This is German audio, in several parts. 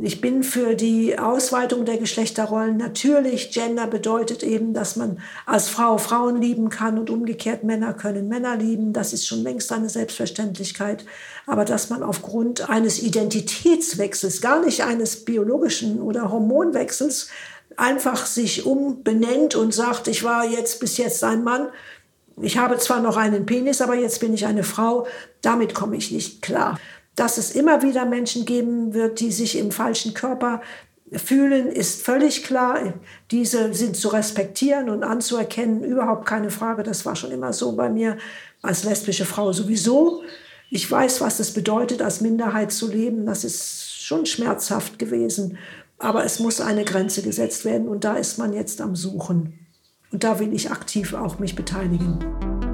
Ich bin für die Ausweitung der Geschlechterrollen. Natürlich, Gender bedeutet eben, dass man als Frau Frauen lieben kann und umgekehrt Männer können Männer lieben. Das ist schon längst eine Selbstverständlichkeit. Aber dass man aufgrund eines Identitätswechsels, gar nicht eines biologischen oder Hormonwechsels, einfach sich umbenennt und sagt, ich war jetzt bis jetzt ein Mann, ich habe zwar noch einen Penis, aber jetzt bin ich eine Frau, damit komme ich nicht klar. Dass es immer wieder Menschen geben wird, die sich im falschen Körper fühlen, ist völlig klar. Diese sind zu respektieren und anzuerkennen, überhaupt keine Frage. Das war schon immer so bei mir als lesbische Frau sowieso. Ich weiß, was es bedeutet, als Minderheit zu leben. Das ist schon schmerzhaft gewesen. Aber es muss eine Grenze gesetzt werden und da ist man jetzt am Suchen. Und da will ich aktiv auch mich beteiligen.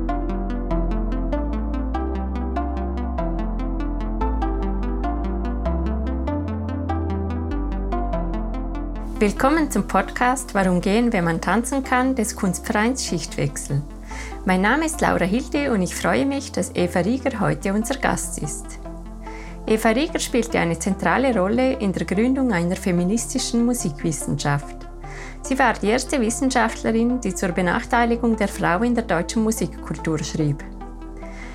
Willkommen zum Podcast Warum gehen, wenn man tanzen kann des Kunstvereins Schichtwechsel. Mein Name ist Laura Hilde und ich freue mich, dass Eva Rieger heute unser Gast ist. Eva Rieger spielte eine zentrale Rolle in der Gründung einer feministischen Musikwissenschaft. Sie war die erste Wissenschaftlerin, die zur Benachteiligung der Frau in der deutschen Musikkultur schrieb.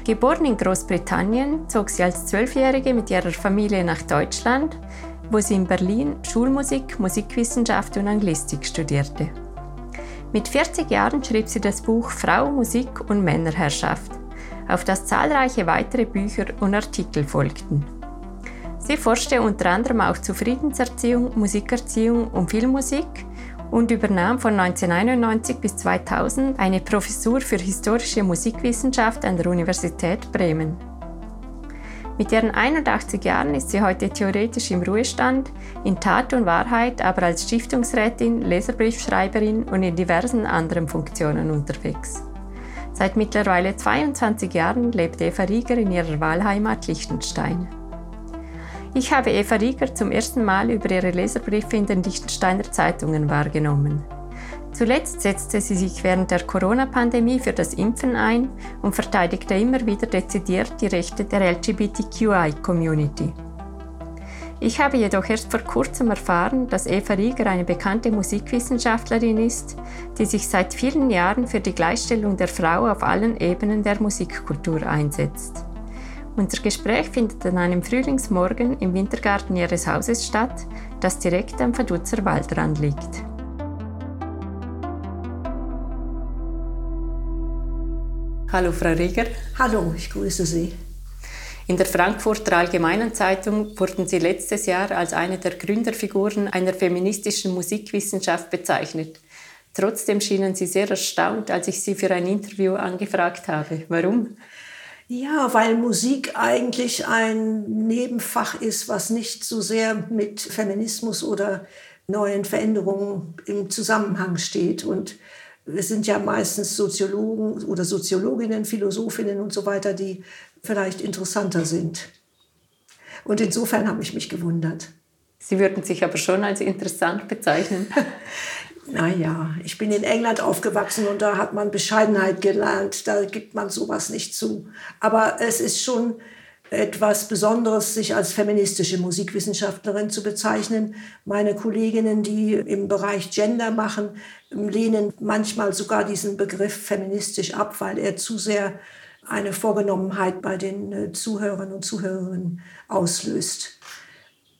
Geboren in Großbritannien, zog sie als Zwölfjährige mit ihrer Familie nach Deutschland, wo sie in Berlin Schulmusik, Musikwissenschaft und Anglistik studierte. Mit 40 Jahren schrieb sie das Buch Frau, Musik und Männerherrschaft, auf das zahlreiche weitere Bücher und Artikel folgten. Sie forschte unter anderem auch zu Friedenserziehung, Musikerziehung und Filmmusik und übernahm von 1991 bis 2000 eine Professur für historische Musikwissenschaft an der Universität Bremen. Mit ihren 81 Jahren ist sie heute theoretisch im Ruhestand, in Tat und Wahrheit aber als Stiftungsrätin, Leserbriefschreiberin und in diversen anderen Funktionen unterwegs. Seit mittlerweile 22 Jahren lebt Eva Rieger in ihrer Wahlheimat Liechtenstein. Ich habe Eva Rieger zum ersten Mal über ihre Leserbriefe in den Liechtensteiner Zeitungen wahrgenommen. Zuletzt setzte sie sich während der Corona-Pandemie für das Impfen ein und verteidigte immer wieder dezidiert die Rechte der LGBTQI-Community. Ich habe jedoch erst vor kurzem erfahren, dass Eva Rieger eine bekannte Musikwissenschaftlerin ist, die sich seit vielen Jahren für die Gleichstellung der Frau auf allen Ebenen der Musikkultur einsetzt. Unser Gespräch findet an einem Frühlingsmorgen im Wintergarten ihres Hauses statt, das direkt am Vaduz Waldrand liegt. Hallo, Frau Rieger. Hallo, ich grüße Sie. In der Frankfurter Allgemeinen Zeitung wurden Sie letztes Jahr als eine der Gründerfiguren einer feministischen Musikwissenschaft bezeichnet. Trotzdem schienen Sie sehr erstaunt, als ich Sie für ein Interview angefragt habe. Warum? Ja, weil Musik eigentlich ein Nebenfach ist, was nicht so sehr mit Feminismus oder neuen Veränderungen im Zusammenhang steht. Und es sind ja meistens Soziologen oder Soziologinnen, Philosophinnen und so weiter, die vielleicht interessanter sind. Und insofern habe ich mich gewundert. Sie würden sich aber schon als interessant bezeichnen. naja, ich bin in England aufgewachsen und da hat man Bescheidenheit gelernt. Da gibt man sowas nicht zu. Aber es ist schon etwas Besonderes, sich als feministische Musikwissenschaftlerin zu bezeichnen. Meine Kolleginnen, die im Bereich Gender machen, lehnen manchmal sogar diesen Begriff feministisch ab, weil er zu sehr eine Vorgenommenheit bei den äh, Zuhörern und Zuhörerinnen auslöst.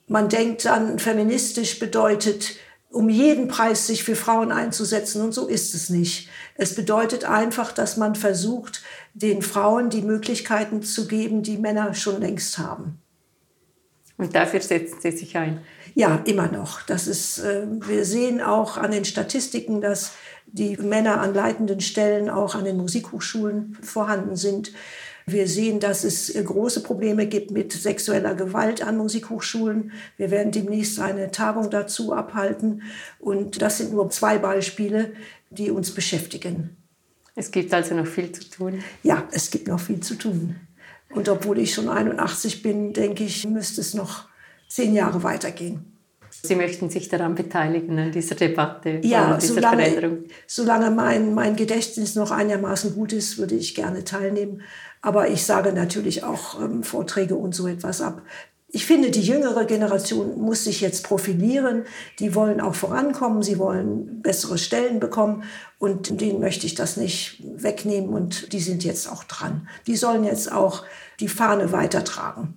Man denkt dann, feministisch bedeutet, um jeden Preis sich für Frauen einzusetzen und so ist es nicht. Es bedeutet einfach, dass man versucht, den Frauen die Möglichkeiten zu geben, die Männer schon längst haben. Und dafür setzen Sie sich ein? Ja, immer noch. Das ist, äh, wir sehen auch an den Statistiken, dass die Männer an leitenden Stellen auch an den Musikhochschulen vorhanden sind. Wir sehen, dass es äh, große Probleme gibt mit sexueller Gewalt an Musikhochschulen. Wir werden demnächst eine Tagung dazu abhalten. Und das sind nur zwei Beispiele, die uns beschäftigen. Es gibt also noch viel zu tun. Ja, es gibt noch viel zu tun. Und obwohl ich schon 81 bin, denke ich, müsste es noch zehn Jahre weitergehen. Sie möchten sich daran beteiligen, an dieser Debatte, ja, dieser solange, Veränderung? Solange mein, mein Gedächtnis noch einigermaßen gut ist, würde ich gerne teilnehmen. Aber ich sage natürlich auch ähm, Vorträge und so etwas ab. Ich finde, die jüngere Generation muss sich jetzt profilieren. Die wollen auch vorankommen, sie wollen bessere Stellen bekommen. Und denen möchte ich das nicht wegnehmen. Und die sind jetzt auch dran. Die sollen jetzt auch die Fahne weitertragen.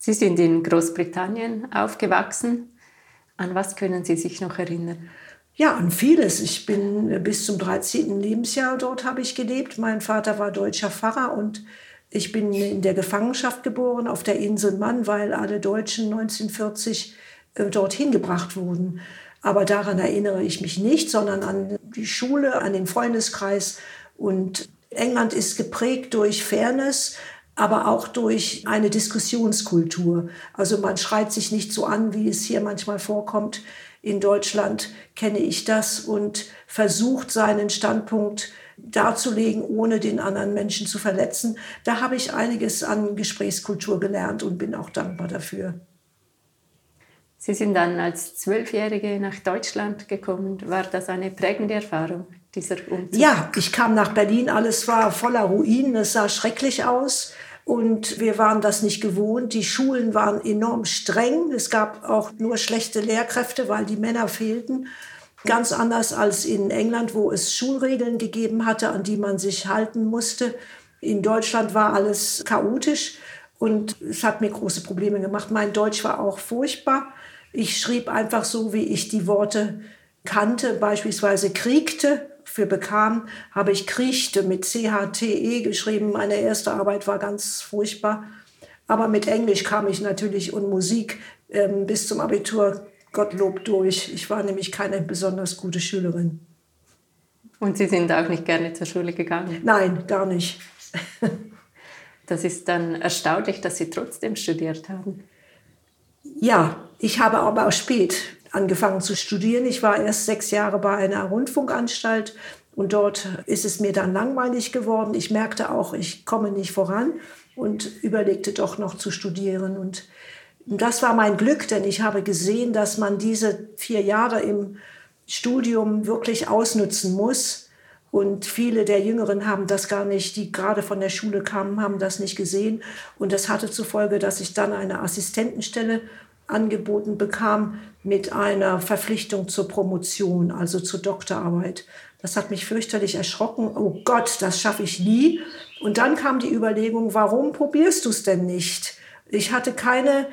Sie sind in Großbritannien aufgewachsen. An was können Sie sich noch erinnern? Ja, an vieles. Ich bin bis zum 13. Lebensjahr dort habe ich gelebt. Mein Vater war deutscher Pfarrer und ich bin in der Gefangenschaft geboren auf der Insel Mann, weil alle Deutschen 1940 äh, dorthin gebracht wurden. Aber daran erinnere ich mich nicht, sondern an die Schule, an den Freundeskreis. Und England ist geprägt durch Fairness, aber auch durch eine Diskussionskultur. Also man schreit sich nicht so an, wie es hier manchmal vorkommt. In Deutschland kenne ich das und versucht seinen Standpunkt darzulegen, ohne den anderen Menschen zu verletzen. Da habe ich einiges an Gesprächskultur gelernt und bin auch dankbar dafür. Sie sind dann als Zwölfjährige nach Deutschland gekommen. War das eine prägende Erfahrung, dieser Umzug? Ja, ich kam nach Berlin, alles war voller Ruinen, es sah schrecklich aus. Und wir waren das nicht gewohnt. Die Schulen waren enorm streng. Es gab auch nur schlechte Lehrkräfte, weil die Männer fehlten. Ganz anders als in England, wo es Schulregeln gegeben hatte, an die man sich halten musste. In Deutschland war alles chaotisch und es hat mir große Probleme gemacht. Mein Deutsch war auch furchtbar. Ich schrieb einfach so, wie ich die Worte kannte, beispielsweise kriegte für bekam, habe ich kriechte mit C-H-T-E geschrieben. Meine erste Arbeit war ganz furchtbar. Aber mit Englisch kam ich natürlich und Musik ähm, bis zum Abitur Gottlob durch. Ich war nämlich keine besonders gute Schülerin. Und Sie sind auch nicht gerne zur Schule gegangen? Nein, gar nicht. das ist dann erstaunlich, dass Sie trotzdem studiert haben. Ja, ich habe aber auch spät angefangen zu studieren. Ich war erst sechs Jahre bei einer Rundfunkanstalt und dort ist es mir dann langweilig geworden. Ich merkte auch, ich komme nicht voran und überlegte doch noch zu studieren. Und das war mein Glück, denn ich habe gesehen, dass man diese vier Jahre im Studium wirklich ausnutzen muss. Und viele der Jüngeren haben das gar nicht, die gerade von der Schule kamen, haben das nicht gesehen. Und das hatte zur Folge, dass ich dann eine Assistentenstelle angeboten bekam mit einer Verpflichtung zur Promotion, also zur Doktorarbeit. Das hat mich fürchterlich erschrocken. Oh Gott, das schaffe ich nie. Und dann kam die Überlegung, warum probierst du es denn nicht? Ich hatte keine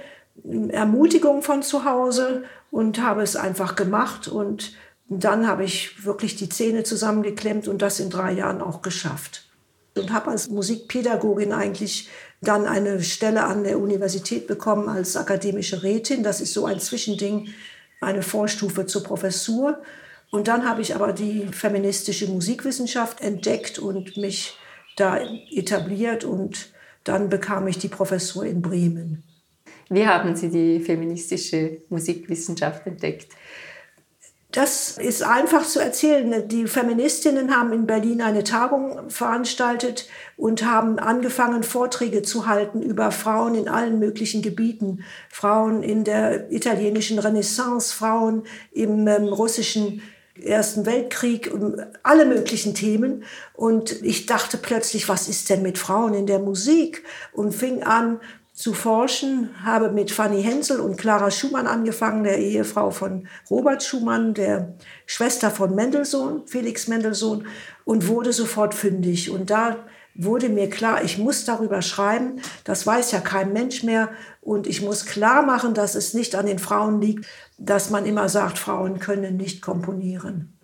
Ermutigung von zu Hause und habe es einfach gemacht. Und dann habe ich wirklich die Zähne zusammengeklemmt und das in drei Jahren auch geschafft. Und habe als Musikpädagogin eigentlich dann eine Stelle an der Universität bekommen als akademische Rätin. Das ist so ein Zwischending, eine Vorstufe zur Professur. Und dann habe ich aber die feministische Musikwissenschaft entdeckt und mich da etabliert und dann bekam ich die Professur in Bremen. Wie haben Sie die feministische Musikwissenschaft entdeckt? Das ist einfach zu erzählen. Die Feministinnen haben in Berlin eine Tagung veranstaltet und haben angefangen, Vorträge zu halten über Frauen in allen möglichen Gebieten. Frauen in der italienischen Renaissance, Frauen im ähm, russischen Ersten Weltkrieg, alle möglichen Themen. Und ich dachte plötzlich, was ist denn mit Frauen in der Musik? Und fing an, zu forschen, habe mit Fanny Hensel und Clara Schumann angefangen, der Ehefrau von Robert Schumann, der Schwester von Mendelssohn, Felix Mendelssohn, und wurde sofort fündig. Und da wurde mir klar, ich muss darüber schreiben, das weiß ja kein Mensch mehr, und ich muss klar machen, dass es nicht an den Frauen liegt, dass man immer sagt, Frauen können nicht komponieren.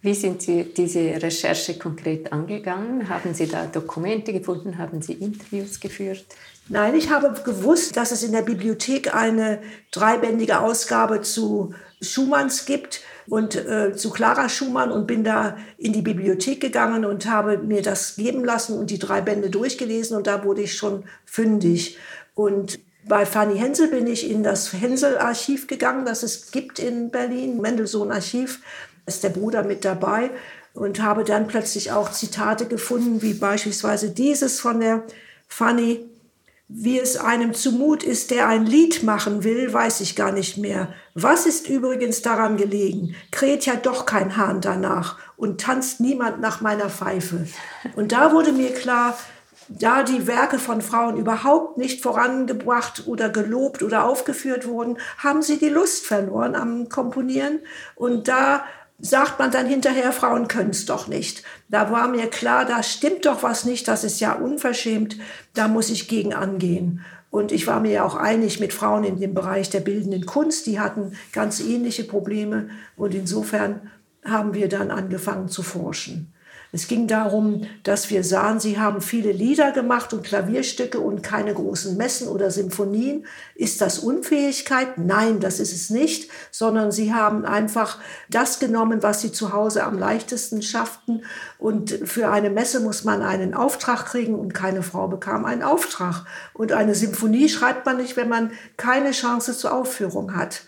Wie sind Sie diese Recherche konkret angegangen? Haben Sie da Dokumente gefunden? Haben Sie Interviews geführt? Nein, ich habe gewusst, dass es in der Bibliothek eine dreibändige Ausgabe zu Schumanns gibt und äh, zu Clara Schumann und bin da in die Bibliothek gegangen und habe mir das geben lassen und die drei Bände durchgelesen und da wurde ich schon fündig. Und bei Fanny Hensel bin ich in das Hensel-Archiv gegangen, das es gibt in Berlin, Mendelssohn-Archiv ist der Bruder mit dabei und habe dann plötzlich auch Zitate gefunden, wie beispielsweise dieses von der Fanny. Wie es einem zumut ist, der ein Lied machen will, weiß ich gar nicht mehr. Was ist übrigens daran gelegen? Kräht ja doch kein Hahn danach und tanzt niemand nach meiner Pfeife. Und da wurde mir klar, da die Werke von Frauen überhaupt nicht vorangebracht oder gelobt oder aufgeführt wurden, haben sie die Lust verloren am Komponieren. Und da sagt man dann hinterher, Frauen können es doch nicht. Da war mir klar, da stimmt doch was nicht, das ist ja unverschämt, da muss ich gegen angehen. Und ich war mir ja auch einig mit Frauen in dem Bereich der bildenden Kunst, die hatten ganz ähnliche Probleme und insofern haben wir dann angefangen zu forschen. Es ging darum, dass wir sahen, sie haben viele Lieder gemacht und Klavierstücke und keine großen Messen oder Symphonien. Ist das Unfähigkeit? Nein, das ist es nicht, sondern sie haben einfach das genommen, was sie zu Hause am leichtesten schafften. Und für eine Messe muss man einen Auftrag kriegen und keine Frau bekam einen Auftrag. Und eine Symphonie schreibt man nicht, wenn man keine Chance zur Aufführung hat.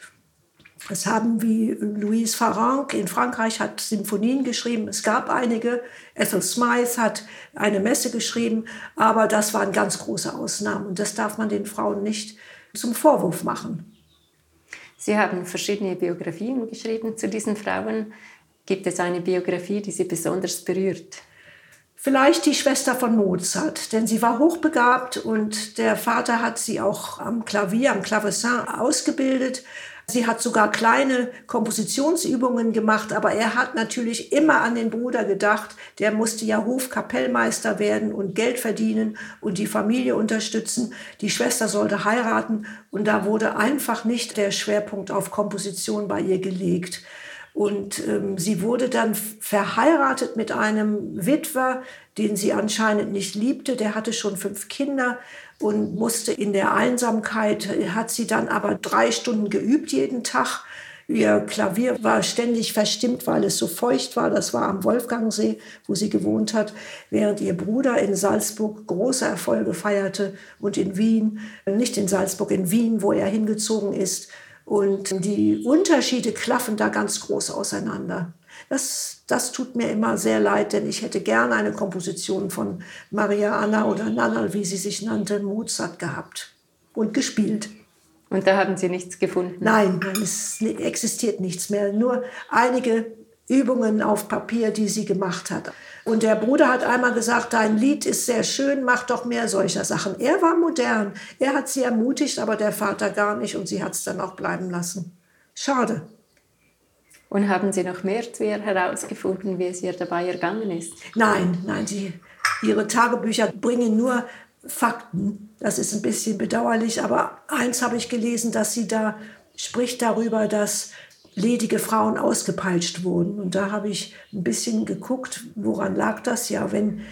Es haben wie Louise Farranc in Frankreich hat Symphonien geschrieben. Es gab einige. Ethel Smythe hat eine Messe geschrieben. Aber das waren ganz große Ausnahmen. Und das darf man den Frauen nicht zum Vorwurf machen. Sie haben verschiedene Biografien geschrieben zu diesen Frauen. Gibt es eine Biografie, die Sie besonders berührt? Vielleicht die Schwester von Mozart, denn sie war hochbegabt und der Vater hat sie auch am Klavier, am Clavecin ausgebildet. Sie hat sogar kleine Kompositionsübungen gemacht, aber er hat natürlich immer an den Bruder gedacht. Der musste ja Hofkapellmeister werden und Geld verdienen und die Familie unterstützen. Die Schwester sollte heiraten und da wurde einfach nicht der Schwerpunkt auf Komposition bei ihr gelegt. Und ähm, sie wurde dann verheiratet mit einem Witwer, den sie anscheinend nicht liebte. Der hatte schon fünf Kinder und musste in der Einsamkeit, hat sie dann aber drei Stunden geübt jeden Tag. Ihr Klavier war ständig verstimmt, weil es so feucht war. Das war am Wolfgangsee, wo sie gewohnt hat, während ihr Bruder in Salzburg große Erfolge feierte und in Wien, nicht in Salzburg, in Wien, wo er hingezogen ist. Und die Unterschiede klaffen da ganz groß auseinander. Das, das tut mir immer sehr leid, denn ich hätte gerne eine Komposition von Maria Anna oder Nannal, wie sie sich nannte, Mozart gehabt und gespielt. Und da haben Sie nichts gefunden? Nein, es existiert nichts mehr. Nur einige Übungen auf Papier, die sie gemacht hat. Und der Bruder hat einmal gesagt, dein Lied ist sehr schön, mach doch mehr solcher Sachen. Er war modern. Er hat sie ermutigt, aber der Vater gar nicht und sie hat es dann auch bleiben lassen. Schade. Und haben Sie noch mehr zu ihr herausgefunden, wie es ihr dabei ergangen ist? Nein, nein, sie, ihre Tagebücher bringen nur Fakten. Das ist ein bisschen bedauerlich, aber eins habe ich gelesen, dass sie da spricht darüber, dass ledige Frauen ausgepeitscht wurden. Und da habe ich ein bisschen geguckt, woran lag das? Ja, wenn,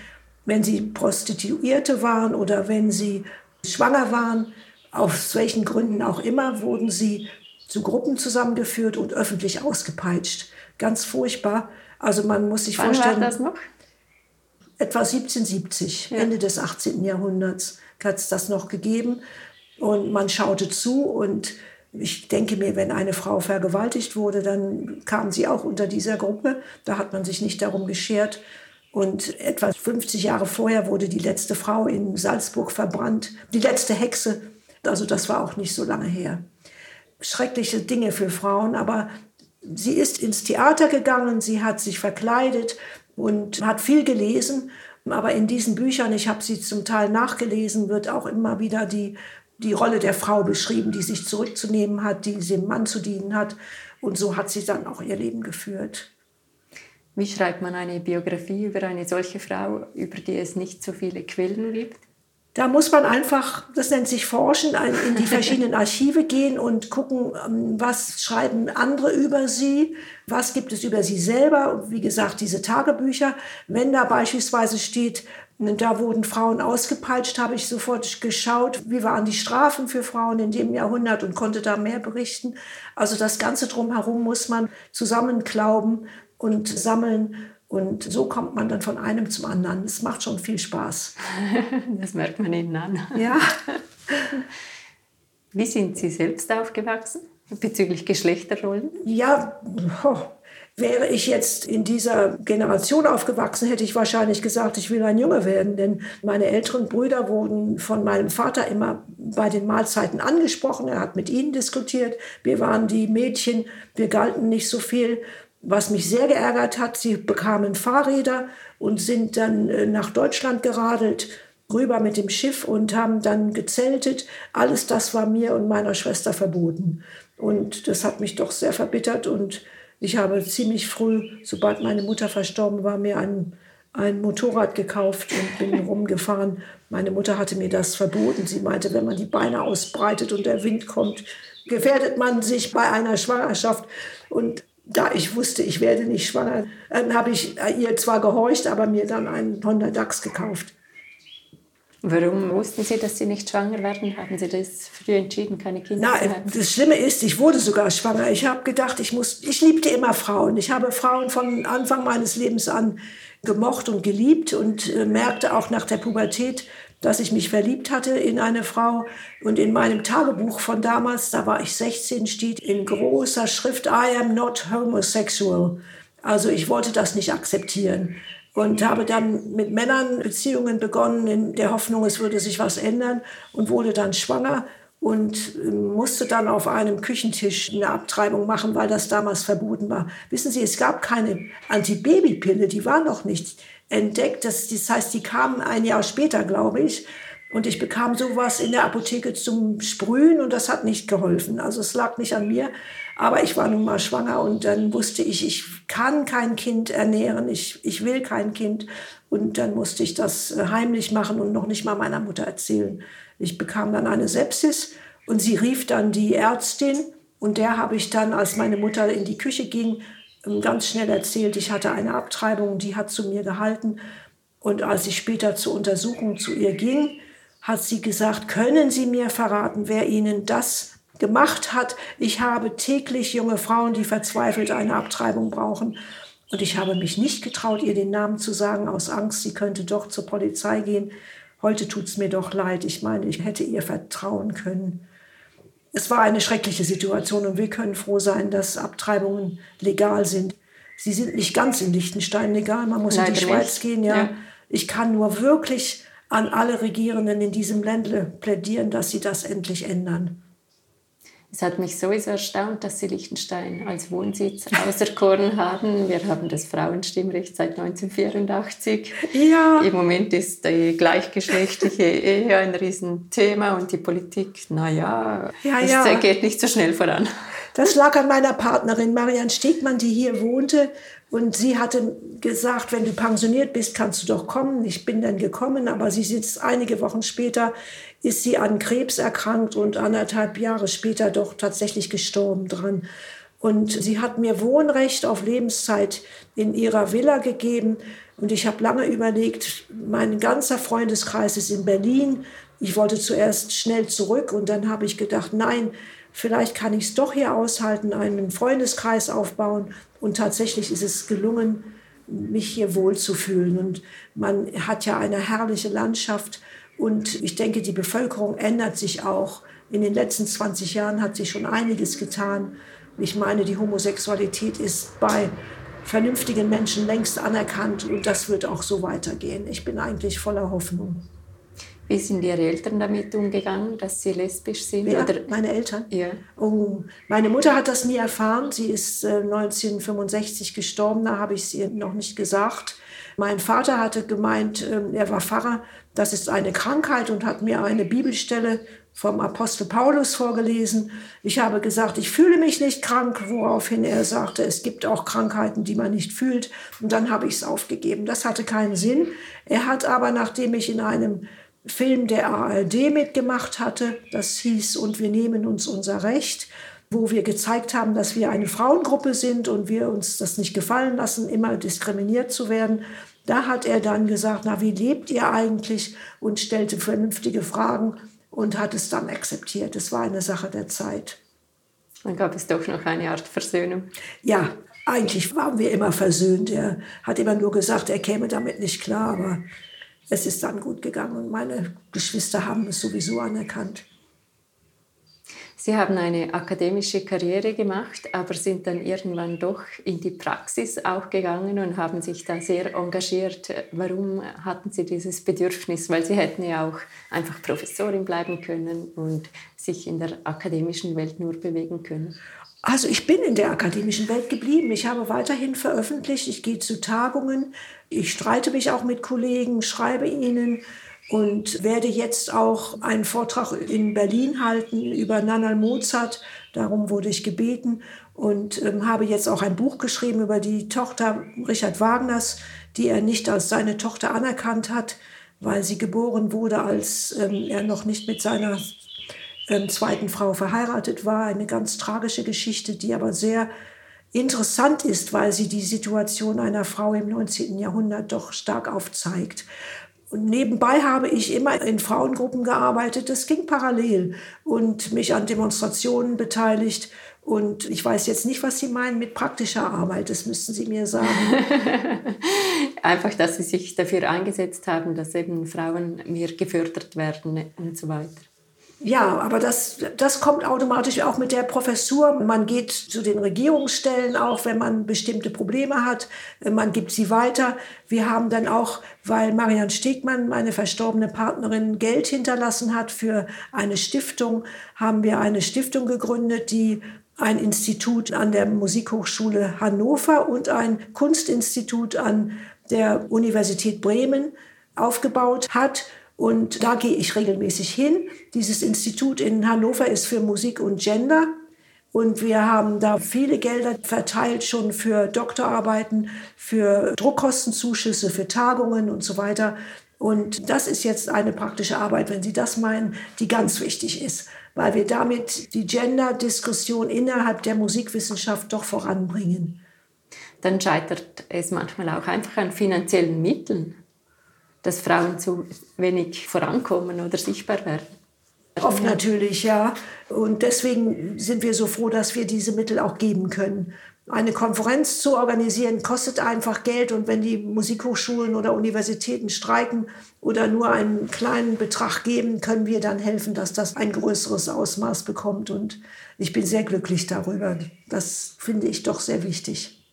wenn sie Prostituierte waren oder wenn sie schwanger waren, aus welchen Gründen auch immer, wurden sie zu Gruppen zusammengeführt und öffentlich ausgepeitscht. Ganz furchtbar. Also man muss sich Wann vorstellen. War das noch? Etwa 1770, ja. Ende des 18. Jahrhunderts hat es das noch gegeben. Und man schaute zu und ich denke mir, wenn eine Frau vergewaltigt wurde, dann kam sie auch unter dieser Gruppe. Da hat man sich nicht darum geschert. Und etwa 50 Jahre vorher wurde die letzte Frau in Salzburg verbrannt, die letzte Hexe. Also das war auch nicht so lange her schreckliche Dinge für Frauen, aber sie ist ins Theater gegangen, sie hat sich verkleidet und hat viel gelesen. Aber in diesen Büchern, ich habe sie zum Teil nachgelesen, wird auch immer wieder die, die Rolle der Frau beschrieben, die sich zurückzunehmen hat, die dem Mann zu dienen hat. Und so hat sie dann auch ihr Leben geführt. Wie schreibt man eine Biografie über eine solche Frau, über die es nicht so viele Quellen gibt? Da muss man einfach, das nennt sich Forschen, in die verschiedenen Archive gehen und gucken, ähm, was schreiben andere über sie, was gibt es über sie selber. Wie gesagt, diese Tagebücher. Wenn da beispielsweise steht, da wurden Frauen ausgepeitscht, habe ich sofort geschaut, wie waren die Strafen für Frauen in dem Jahrhundert und konnte da mehr berichten. Also das Ganze drumherum muss man zusammenklauben und sammeln und so kommt man dann von einem zum anderen. Es macht schon viel Spaß. Das merkt man Ihnen an. Ja. Wie sind Sie selbst aufgewachsen bezüglich Geschlechterrollen? Ja, oh, wäre ich jetzt in dieser Generation aufgewachsen, hätte ich wahrscheinlich gesagt, ich will ein Junge werden. Denn meine älteren Brüder wurden von meinem Vater immer bei den Mahlzeiten angesprochen. Er hat mit ihnen diskutiert. Wir waren die Mädchen, wir galten nicht so viel. Was mich sehr geärgert hat, sie bekamen Fahrräder und sind dann äh, nach Deutschland geradelt. rüber mit dem Schiff und haben dann gezeltet. Alles das war mir und meiner Schwester verboten. Und das hat mich doch sehr verbittert und ich habe ziemlich früh, sobald meine Mutter verstorben war, mir ein, ein Motorrad gekauft und bin rumgefahren. Meine Mutter hatte mir das verboten. Sie meinte, wenn man die Beine ausbreitet und der Wind kommt, gefährdet man sich bei einer Schwangerschaft. Und da ich wusste, ich werde nicht schwanger, dann habe ich ihr zwar gehorcht, aber mir dann einen Honda DAX gekauft. Warum wussten Sie, dass Sie nicht schwanger werden? Haben Sie das früh entschieden, keine Kinder Na, zu haben? Das Schlimme ist, ich wurde sogar schwanger. Ich habe gedacht, ich muss, ich liebte immer Frauen. Ich habe Frauen von Anfang meines Lebens an gemocht und geliebt und äh, merkte auch nach der Pubertät, dass ich mich verliebt hatte in eine Frau. Und in meinem Tagebuch von damals, da war ich 16, steht in großer Schrift, I am not homosexual. Also ich wollte das nicht akzeptieren. Und habe dann mit Männern Beziehungen begonnen, in der Hoffnung, es würde sich was ändern. Und wurde dann schwanger und ähm, musste dann auf einem Küchentisch eine Abtreibung machen, weil das damals verboten war. Wissen Sie, es gab keine Antibabypille, die war noch nicht entdeckt. Das, das heißt, die kamen ein Jahr später, glaube ich. Und ich bekam sowas in der Apotheke zum Sprühen und das hat nicht geholfen. Also es lag nicht an mir, aber ich war nun mal schwanger und dann wusste ich, ich kann kein Kind ernähren, ich, ich will kein Kind. Und dann musste ich das äh, heimlich machen und noch nicht mal meiner Mutter erzählen. Ich bekam dann eine Sepsis und sie rief dann die Ärztin und der habe ich dann, als meine Mutter in die Küche ging, ähm, ganz schnell erzählt, ich hatte eine Abtreibung, die hat zu mir gehalten. Und als ich später zur Untersuchung zu ihr ging, hat sie gesagt, können Sie mir verraten, wer Ihnen das gemacht hat? Ich habe täglich junge Frauen, die verzweifelt eine Abtreibung brauchen. Und ich habe mich nicht getraut, ihr den Namen zu sagen, aus Angst, sie könnte doch zur Polizei gehen. Heute tut es mir doch leid. Ich meine, ich hätte ihr vertrauen können es war eine schreckliche Situation und wir können froh sein, dass Abtreibungen legal sind. Sie sind nicht ganz in Liechtenstein legal, man muss Leider in die Schweiz nicht. gehen. Ja. ja. Ich kann nur wirklich an alle Regierenden in diesem Ländle plädieren, dass sie das endlich ändern. Es hat mich sowieso erstaunt, dass Sie Liechtenstein als Wohnsitz auserkoren haben. Wir haben das Frauenstimmrecht seit 1984. Ja. Im Moment ist die gleichgeschlechtliche Ehe ein Riesenthema und die Politik, naja, ja, ja. geht nicht so schnell voran. Das lag an meiner Partnerin Marianne Stegmann, die hier wohnte. Und sie hatte gesagt, wenn du pensioniert bist, kannst du doch kommen. Ich bin dann gekommen, aber sie sitzt einige Wochen später ist sie an Krebs erkrankt und anderthalb Jahre später doch tatsächlich gestorben dran. Und sie hat mir Wohnrecht auf Lebenszeit in ihrer Villa gegeben. Und ich habe lange überlegt, mein ganzer Freundeskreis ist in Berlin. Ich wollte zuerst schnell zurück und dann habe ich gedacht, nein, vielleicht kann ich es doch hier aushalten, einen Freundeskreis aufbauen. Und tatsächlich ist es gelungen, mich hier wohlzufühlen. Und man hat ja eine herrliche Landschaft und ich denke, die Bevölkerung ändert sich auch. In den letzten 20 Jahren hat sich schon einiges getan. Ich meine, die Homosexualität ist bei vernünftigen Menschen längst anerkannt und das wird auch so weitergehen. Ich bin eigentlich voller Hoffnung. Wie sind Ihre Eltern damit umgegangen, dass Sie lesbisch sind? Ja, Oder? Meine Eltern? Ja. Oh, meine Mutter hat das nie erfahren. Sie ist äh, 1965 gestorben, da habe ich es ihr noch nicht gesagt. Mein Vater hatte gemeint, äh, er war Pfarrer, das ist eine Krankheit und hat mir eine Bibelstelle vom Apostel Paulus vorgelesen. Ich habe gesagt, ich fühle mich nicht krank, woraufhin er sagte, es gibt auch Krankheiten, die man nicht fühlt. Und dann habe ich es aufgegeben. Das hatte keinen Sinn. Er hat aber, nachdem ich in einem Film der ARD mitgemacht hatte, das hieß Und wir nehmen uns unser Recht, wo wir gezeigt haben, dass wir eine Frauengruppe sind und wir uns das nicht gefallen lassen, immer diskriminiert zu werden, da hat er dann gesagt, na, wie lebt ihr eigentlich? Und stellte vernünftige Fragen und hat es dann akzeptiert. Es war eine Sache der Zeit. Dann gab es doch noch eine Art Versöhnung. Ja, eigentlich waren wir immer versöhnt. Er hat immer nur gesagt, er käme damit nicht klar, aber es ist dann gut gegangen und meine Geschwister haben es sowieso anerkannt. Sie haben eine akademische Karriere gemacht, aber sind dann irgendwann doch in die Praxis auch gegangen und haben sich da sehr engagiert. Warum hatten Sie dieses Bedürfnis? Weil Sie hätten ja auch einfach Professorin bleiben können und sich in der akademischen Welt nur bewegen können. Also ich bin in der akademischen Welt geblieben. Ich habe weiterhin veröffentlicht. Ich gehe zu Tagungen. Ich streite mich auch mit Kollegen, schreibe ihnen und werde jetzt auch einen Vortrag in Berlin halten über Nanal Mozart. Darum wurde ich gebeten und ähm, habe jetzt auch ein Buch geschrieben über die Tochter Richard Wagners, die er nicht als seine Tochter anerkannt hat, weil sie geboren wurde, als ähm, er noch nicht mit seiner ähm, zweiten Frau verheiratet war. Eine ganz tragische Geschichte, die aber sehr interessant ist, weil sie die Situation einer Frau im 19. Jahrhundert doch stark aufzeigt. Und nebenbei habe ich immer in Frauengruppen gearbeitet. Das ging parallel und mich an Demonstrationen beteiligt und ich weiß jetzt nicht, was Sie meinen mit praktischer Arbeit. Das müssten Sie mir sagen. Einfach, dass Sie sich dafür eingesetzt haben, dass eben Frauen mehr gefördert werden und so weiter. Ja, aber das, das kommt automatisch auch mit der Professur. Man geht zu den Regierungsstellen auch, wenn man bestimmte Probleme hat. Man gibt sie weiter. Wir haben dann auch, weil Marianne Stegmann, meine verstorbene Partnerin, Geld hinterlassen hat für eine Stiftung, haben wir eine Stiftung gegründet, die ein Institut an der Musikhochschule Hannover und ein Kunstinstitut an der Universität Bremen aufgebaut hat. Und da gehe ich regelmäßig hin. Dieses Institut in Hannover ist für Musik und Gender. Und wir haben da viele Gelder verteilt schon für Doktorarbeiten, für Druckkostenzuschüsse, für Tagungen und so weiter. Und das ist jetzt eine praktische Arbeit, wenn Sie das meinen, die ganz wichtig ist weil wir damit die Gender-Diskussion innerhalb der Musikwissenschaft doch voranbringen. Dann scheitert es manchmal auch einfach an finanziellen Mitteln, dass Frauen zu wenig vorankommen oder sichtbar werden. Oft natürlich, ja. Und deswegen sind wir so froh, dass wir diese Mittel auch geben können. Eine Konferenz zu organisieren kostet einfach Geld und wenn die Musikhochschulen oder Universitäten streiken oder nur einen kleinen Betrag geben, können wir dann helfen, dass das ein größeres Ausmaß bekommt. Und ich bin sehr glücklich darüber. Das finde ich doch sehr wichtig.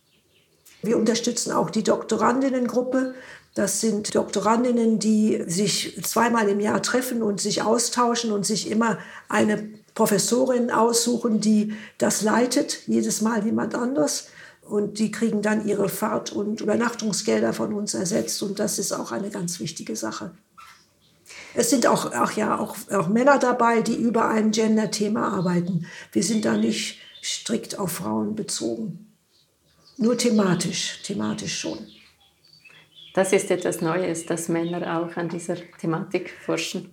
Wir unterstützen auch die Doktorandinnengruppe. Das sind Doktorandinnen, die sich zweimal im Jahr treffen und sich austauschen und sich immer eine Professorin aussuchen, die das leitet, jedes Mal jemand anders. Und die kriegen dann ihre Fahrt- und Übernachtungsgelder von uns ersetzt. Und das ist auch eine ganz wichtige Sache. Es sind auch, ach ja, auch, auch Männer dabei, die über ein Gender-Thema arbeiten. Wir sind da nicht strikt auf Frauen bezogen. Nur thematisch, thematisch schon. Das ist etwas Neues, dass Männer auch an dieser Thematik forschen.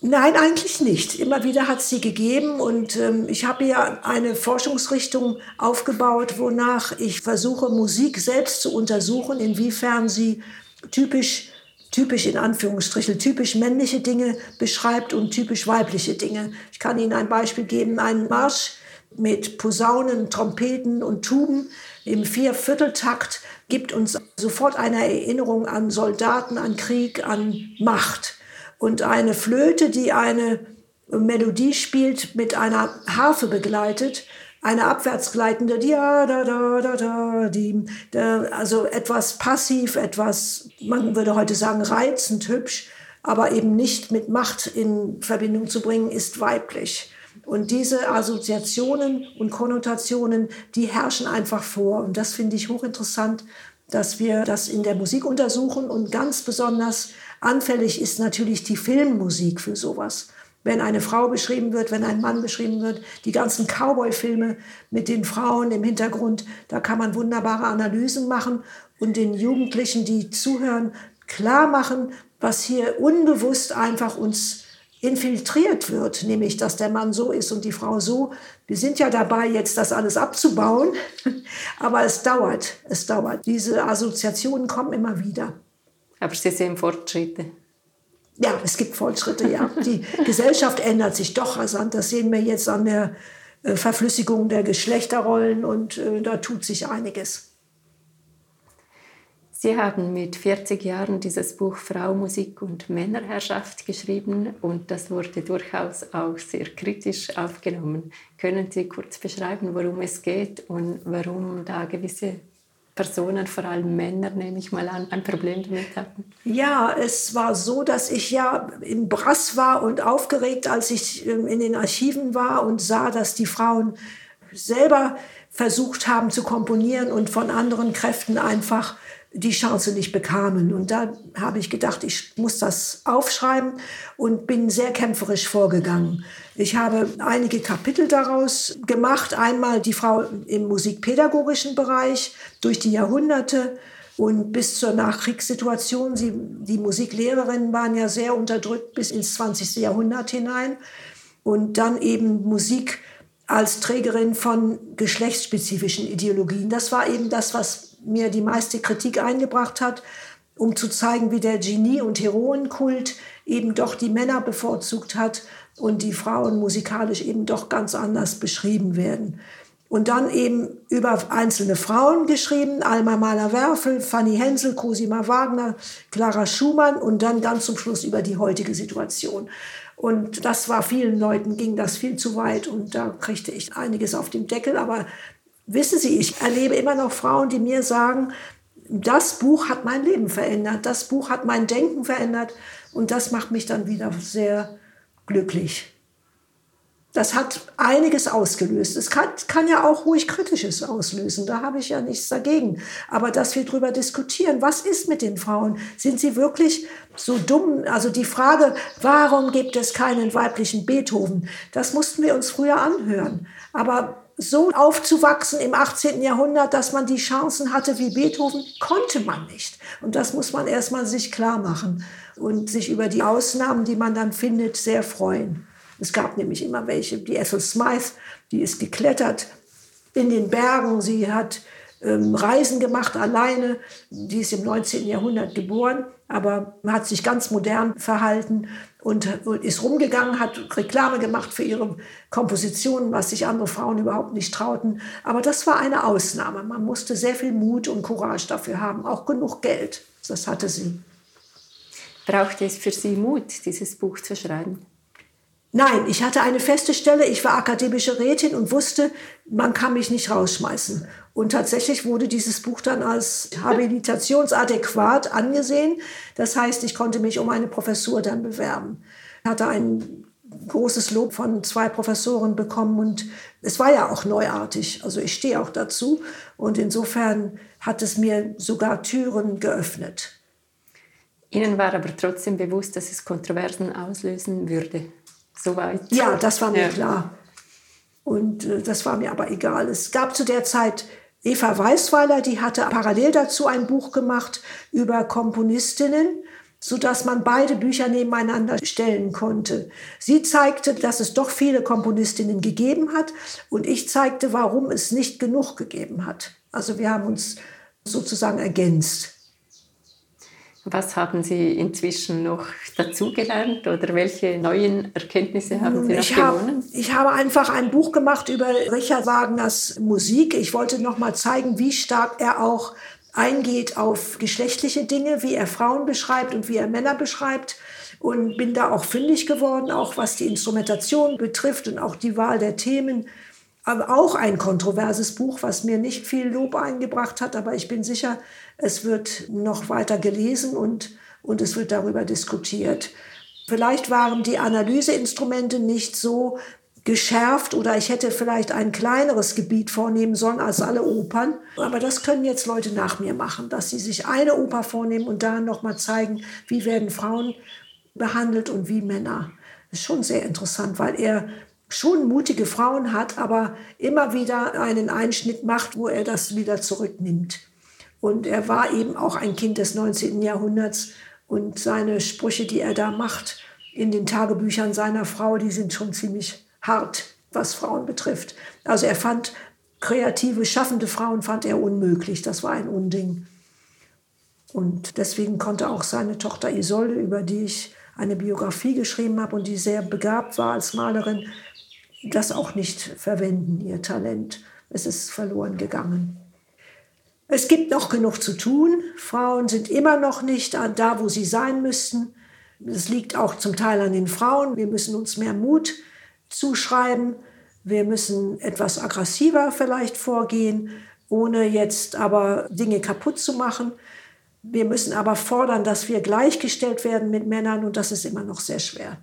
Nein, eigentlich nicht. Immer wieder hat es sie gegeben und ähm, ich habe ja eine Forschungsrichtung aufgebaut, wonach ich versuche, Musik selbst zu untersuchen, inwiefern sie typisch, typisch in Anführungsstrichen, typisch männliche Dinge beschreibt und typisch weibliche Dinge. Ich kann Ihnen ein Beispiel geben, einen Marsch mit Posaunen, Trompeten und Tuben im Viervierteltakt gibt uns sofort eine Erinnerung an Soldaten, an Krieg, an Macht und eine Flöte, die eine Melodie spielt, mit einer Harfe begleitet, eine abwärtsgleitende, da, da, da, da, da, die, also etwas passiv, etwas, man würde heute sagen, reizend, hübsch, aber eben nicht mit Macht in Verbindung zu bringen, ist weiblich. Und diese Assoziationen und Konnotationen, die herrschen einfach vor. Und das finde ich hochinteressant, dass wir das in der Musik untersuchen und ganz besonders Anfällig ist natürlich die Filmmusik für sowas. Wenn eine Frau beschrieben wird, wenn ein Mann beschrieben wird, die ganzen Cowboy-Filme mit den Frauen im Hintergrund, da kann man wunderbare Analysen machen und den Jugendlichen, die zuhören, klar machen, was hier unbewusst einfach uns infiltriert wird, nämlich dass der Mann so ist und die Frau so. Wir sind ja dabei, jetzt das alles abzubauen, aber es dauert, es dauert. Diese Assoziationen kommen immer wieder. Aber Sie sehen Fortschritte. Ja, es gibt Fortschritte, ja. Die Gesellschaft ändert sich doch rasant. Das sehen wir jetzt an der äh, Verflüssigung der Geschlechterrollen und äh, da tut sich einiges. Sie haben mit 40 Jahren dieses Buch Frau, Musik und Männerherrschaft geschrieben und das wurde durchaus auch sehr kritisch aufgenommen. Können Sie kurz beschreiben, worum es geht und warum da gewisse Personen, vor allem Männer, nehme ich mal an, ein Problem damit hatten? Ja, es war so, dass ich ja im Brass war und aufgeregt, als ich ähm, in den Archiven war und sah, dass die Frauen selber versucht haben zu komponieren und von anderen Kräften einfach die Chance nicht bekamen. Und da habe ich gedacht, ich muss das aufschreiben und bin sehr kämpferisch vorgegangen. Ich habe einige Kapitel daraus gemacht. Einmal die Frau im musikpädagogischen Bereich durch die Jahrhunderte und bis zur Nachkriegssituation. Sie, die Musiklehrerinnen waren ja sehr unterdrückt bis ins 20. Jahrhundert hinein. Und dann eben Musik als Trägerin von geschlechtsspezifischen Ideologien. Das war eben das, was mir die meiste Kritik eingebracht hat, um zu zeigen, wie der Genie- und Heroenkult eben doch die Männer bevorzugt hat und die Frauen musikalisch eben doch ganz anders beschrieben werden. Und dann eben über einzelne Frauen geschrieben, Alma Mahler-Werfel, Fanny Hensel, Cosima Wagner, Clara Schumann und dann ganz zum Schluss über die heutige Situation. Und das war vielen Leuten, ging das viel zu weit und da kriegte ich einiges auf dem Deckel. Aber wissen Sie, ich erlebe immer noch Frauen, die mir sagen, das Buch hat mein Leben verändert, das Buch hat mein Denken verändert und das macht mich dann wieder sehr glücklich. Das hat einiges ausgelöst. Es kann, kann, ja auch ruhig Kritisches auslösen. Da habe ich ja nichts dagegen. Aber dass wir darüber diskutieren, was ist mit den Frauen? Sind sie wirklich so dumm? Also die Frage, warum gibt es keinen weiblichen Beethoven? Das mussten wir uns früher anhören. Aber so aufzuwachsen im 18. Jahrhundert, dass man die Chancen hatte wie Beethoven, konnte man nicht. Und das muss man erstmal sich klar machen und sich über die Ausnahmen, die man dann findet, sehr freuen. Es gab nämlich immer welche. Die Ethel Smythe, die ist geklettert in den Bergen. Sie hat ähm, Reisen gemacht alleine. Die ist im 19. Jahrhundert geboren, aber hat sich ganz modern verhalten und ist rumgegangen, hat Reklame gemacht für ihre Kompositionen, was sich andere Frauen überhaupt nicht trauten. Aber das war eine Ausnahme. Man musste sehr viel Mut und Courage dafür haben, auch genug Geld. Das hatte sie. Brauchte es für Sie Mut, dieses Buch zu schreiben? Nein, ich hatte eine feste Stelle, ich war akademische Rätin und wusste, man kann mich nicht rausschmeißen. Und tatsächlich wurde dieses Buch dann als habilitationsadäquat angesehen. Das heißt, ich konnte mich um eine Professur dann bewerben. Ich hatte ein großes Lob von zwei Professoren bekommen und es war ja auch neuartig. Also ich stehe auch dazu und insofern hat es mir sogar Türen geöffnet. Ihnen war aber trotzdem bewusst, dass es Kontroversen auslösen würde soweit. Ja, das war mir ja. klar. Und äh, das war mir aber egal. Es gab zu der Zeit Eva Weißweiler, die hatte parallel dazu ein Buch gemacht über Komponistinnen, sodass man beide Bücher nebeneinander stellen konnte. Sie zeigte, dass es doch viele Komponistinnen gegeben hat und ich zeigte, warum es nicht genug gegeben hat. Also wir haben uns sozusagen ergänzt. Was haben Sie inzwischen noch dazugelernt oder welche neuen Erkenntnisse haben Sie noch ich gewonnen? Hab, ich habe einfach ein Buch gemacht über Richard Wagners Musik. Ich wollte noch mal zeigen, wie stark er auch eingeht auf geschlechtliche Dinge, wie er Frauen beschreibt und wie er Männer beschreibt. Und bin da auch fündig geworden, auch was die Instrumentation betrifft und auch die Wahl der Themen. Auch ein kontroverses Buch, was mir nicht viel Lob eingebracht hat, aber ich bin sicher, es wird noch weiter gelesen und, und es wird darüber diskutiert. Vielleicht waren die Analyseinstrumente nicht so geschärft oder ich hätte vielleicht ein kleineres Gebiet vornehmen sollen als alle Opern. Aber das können jetzt Leute nach mir machen, dass sie sich eine Oper vornehmen und da nochmal zeigen, wie werden Frauen behandelt und wie Männer. Das ist schon sehr interessant, weil er schon mutige Frauen hat, aber immer wieder einen Einschnitt macht, wo er das wieder zurücknimmt. Und er war eben auch ein Kind des 19. Jahrhunderts und seine Sprüche, die er da macht in den Tagebüchern seiner Frau, die sind schon ziemlich hart, was Frauen betrifft. Also er fand kreative, schaffende Frauen fand er unmöglich. Das war ein Unding. Und deswegen konnte auch seine Tochter Isolde, über die ich eine Biografie geschrieben habe und die sehr begabt war als Malerin, das auch nicht verwenden, ihr Talent. Es ist verloren gegangen. Es gibt noch genug zu tun. Frauen sind immer noch nicht da, wo sie sein müssten. Es liegt auch zum Teil an den Frauen. Wir müssen uns mehr Mut zuschreiben. Wir müssen etwas aggressiver vielleicht vorgehen, ohne jetzt aber Dinge kaputt zu machen. Wir müssen aber fordern, dass wir gleichgestellt werden mit Männern und das ist immer noch sehr schwer.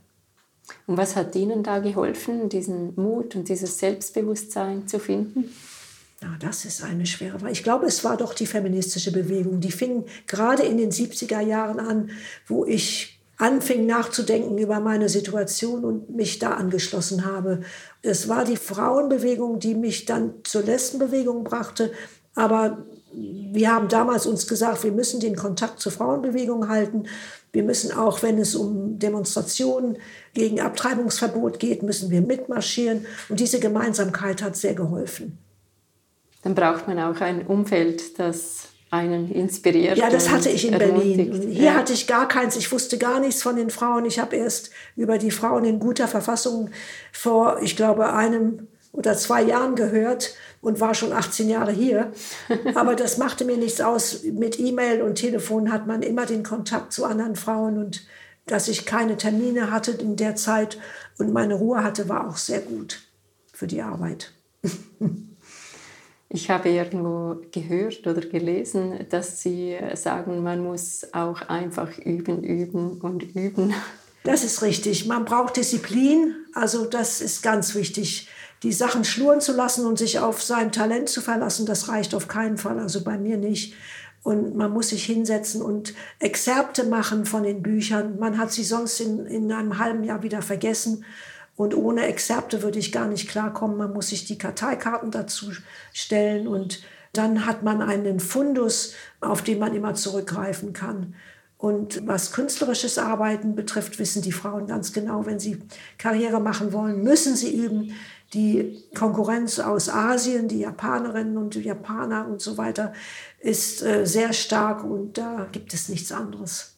Und was hat Ihnen da geholfen, diesen Mut und dieses Selbstbewusstsein zu finden? Na, das ist eine schwere Frage. Ich glaube, es war doch die feministische Bewegung. Die fing gerade in den 70er Jahren an, wo ich anfing nachzudenken über meine Situation und mich da angeschlossen habe. Es war die Frauenbewegung, die mich dann zur Lesbenbewegung brachte. Aber wir haben damals uns gesagt, wir müssen den Kontakt zur Frauenbewegung halten. Wir müssen auch, wenn es um Demonstrationen gegen Abtreibungsverbot geht, müssen wir mitmarschieren. Und diese Gemeinsamkeit hat sehr geholfen. Dann braucht man auch ein Umfeld, das einen inspiriert. Ja, das hatte ich in Berlin. Hier ja. hatte ich gar keins. Ich wusste gar nichts von den Frauen. Ich habe erst über die Frauen in guter Verfassung vor, ich glaube, einem oder zwei Jahren gehört und war schon 18 Jahre hier. Aber das machte mir nichts aus. Mit E-Mail und Telefon hat man immer den Kontakt zu anderen Frauen und dass ich keine Termine hatte in der Zeit und meine Ruhe hatte, war auch sehr gut für die Arbeit. Ich habe irgendwo gehört oder gelesen, dass Sie sagen, man muss auch einfach üben, üben und üben. Das ist richtig. Man braucht Disziplin. Also das ist ganz wichtig. Die Sachen schluren zu lassen und sich auf sein Talent zu verlassen, das reicht auf keinen Fall. Also bei mir nicht. Und man muss sich hinsetzen und Exzerpte machen von den Büchern. Man hat sie sonst in, in einem halben Jahr wieder vergessen. Und ohne Exzerpte würde ich gar nicht klarkommen. Man muss sich die Karteikarten dazu stellen und dann hat man einen Fundus, auf den man immer zurückgreifen kann. Und was künstlerisches Arbeiten betrifft, wissen die Frauen ganz genau, wenn sie Karriere machen wollen, müssen sie üben. Die Konkurrenz aus Asien, die Japanerinnen und die Japaner und so weiter, ist äh, sehr stark und da gibt es nichts anderes.